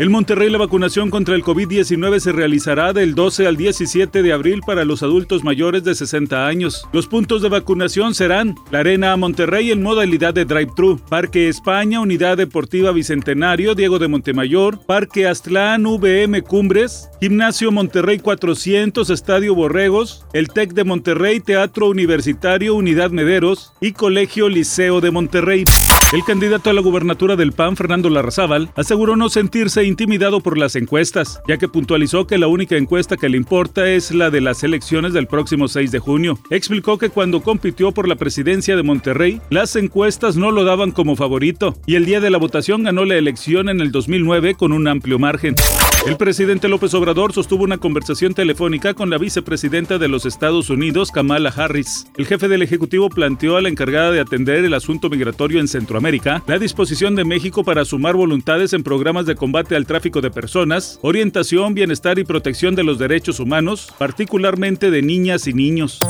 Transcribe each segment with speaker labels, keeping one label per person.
Speaker 1: En Monterrey la vacunación contra el COVID-19 se realizará del 12 al 17 de abril para los adultos mayores de 60 años. Los puntos de vacunación serán la Arena Monterrey en modalidad de drive-thru, Parque España, Unidad Deportiva Bicentenario, Diego de Montemayor, Parque Aztlán, VM Cumbres, Gimnasio Monterrey 400, Estadio Borregos, el TEC de Monterrey, Teatro Universitario, Unidad Mederos y Colegio Liceo de Monterrey. El candidato a la gubernatura del PAN, Fernando Larrazábal, aseguró no sentirse intimidado por las encuestas, ya que puntualizó que la única encuesta que le importa es la de las elecciones del próximo 6 de junio. Explicó que cuando compitió por la presidencia de Monterrey, las encuestas no lo daban como favorito, y el día de la votación ganó la elección en el 2009 con un amplio margen. El presidente López Obrador sostuvo una conversación telefónica con la vicepresidenta de los Estados Unidos, Kamala Harris. El jefe del Ejecutivo planteó a la encargada de atender el asunto migratorio en Centroamérica la disposición de México para sumar voluntades en programas de combate al tráfico de personas, orientación, bienestar y protección de los derechos humanos, particularmente de niñas y niños.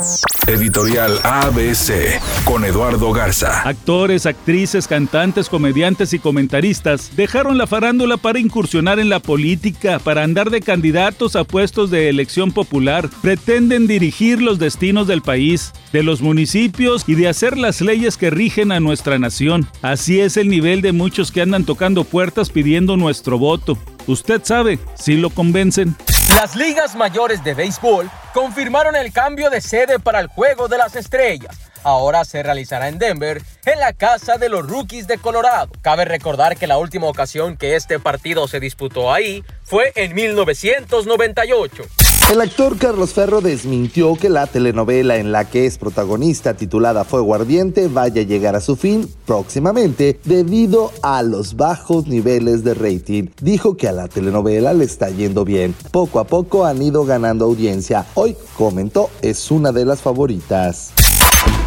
Speaker 2: Editorial ABC con Eduardo Garza.
Speaker 1: Actores, actrices, cantantes, comediantes y comentaristas dejaron la farándula para incursionar en la política, para andar de candidatos a puestos de elección popular. Pretenden dirigir los destinos del país, de los municipios y de hacer las leyes que rigen a nuestra nación. Así es el nivel de muchos que andan tocando puertas pidiendo nuestro voto. Usted sabe si lo convencen.
Speaker 3: Las ligas mayores de béisbol confirmaron el cambio de sede para el Juego de las Estrellas. Ahora se realizará en Denver, en la casa de los rookies de Colorado. Cabe recordar que la última ocasión que este partido se disputó ahí fue en 1998.
Speaker 4: El actor Carlos Ferro desmintió que la telenovela en la que es protagonista titulada Fuego Ardiente vaya a llegar a su fin próximamente debido a los bajos niveles de rating. Dijo que a la telenovela le está yendo bien. Poco a poco han ido ganando audiencia. Hoy comentó es una de las favoritas.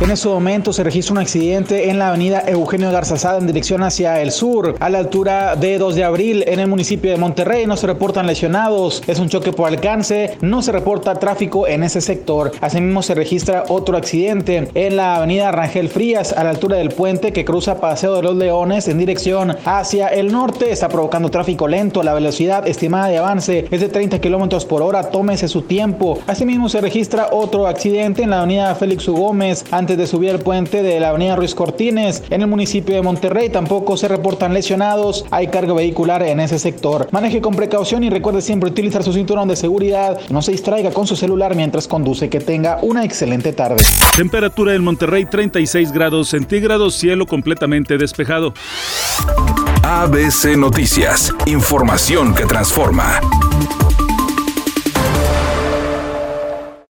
Speaker 5: En ese momento se registra un accidente en la avenida Eugenio Garzazada en dirección hacia el sur, a la altura de 2 de abril en el municipio de Monterrey. No se reportan lesionados, es un choque por alcance, no se reporta tráfico en ese sector. Asimismo se registra otro accidente en la avenida Rangel Frías, a la altura del puente que cruza Paseo de los Leones en dirección hacia el norte. Está provocando tráfico lento, la velocidad estimada de avance es de 30 kilómetros por hora, tómese su tiempo. Asimismo se registra otro accidente en la avenida Félix U. Gómez antes de subir al puente de la avenida Ruiz Cortines en el municipio de Monterrey. Tampoco se reportan lesionados. Hay carga vehicular en ese sector. Maneje con precaución y recuerde siempre utilizar su cinturón de seguridad. No se distraiga con su celular mientras conduce. Que tenga una excelente tarde.
Speaker 1: Temperatura en Monterrey 36 grados centígrados, cielo completamente despejado.
Speaker 2: ABC Noticias, información que transforma.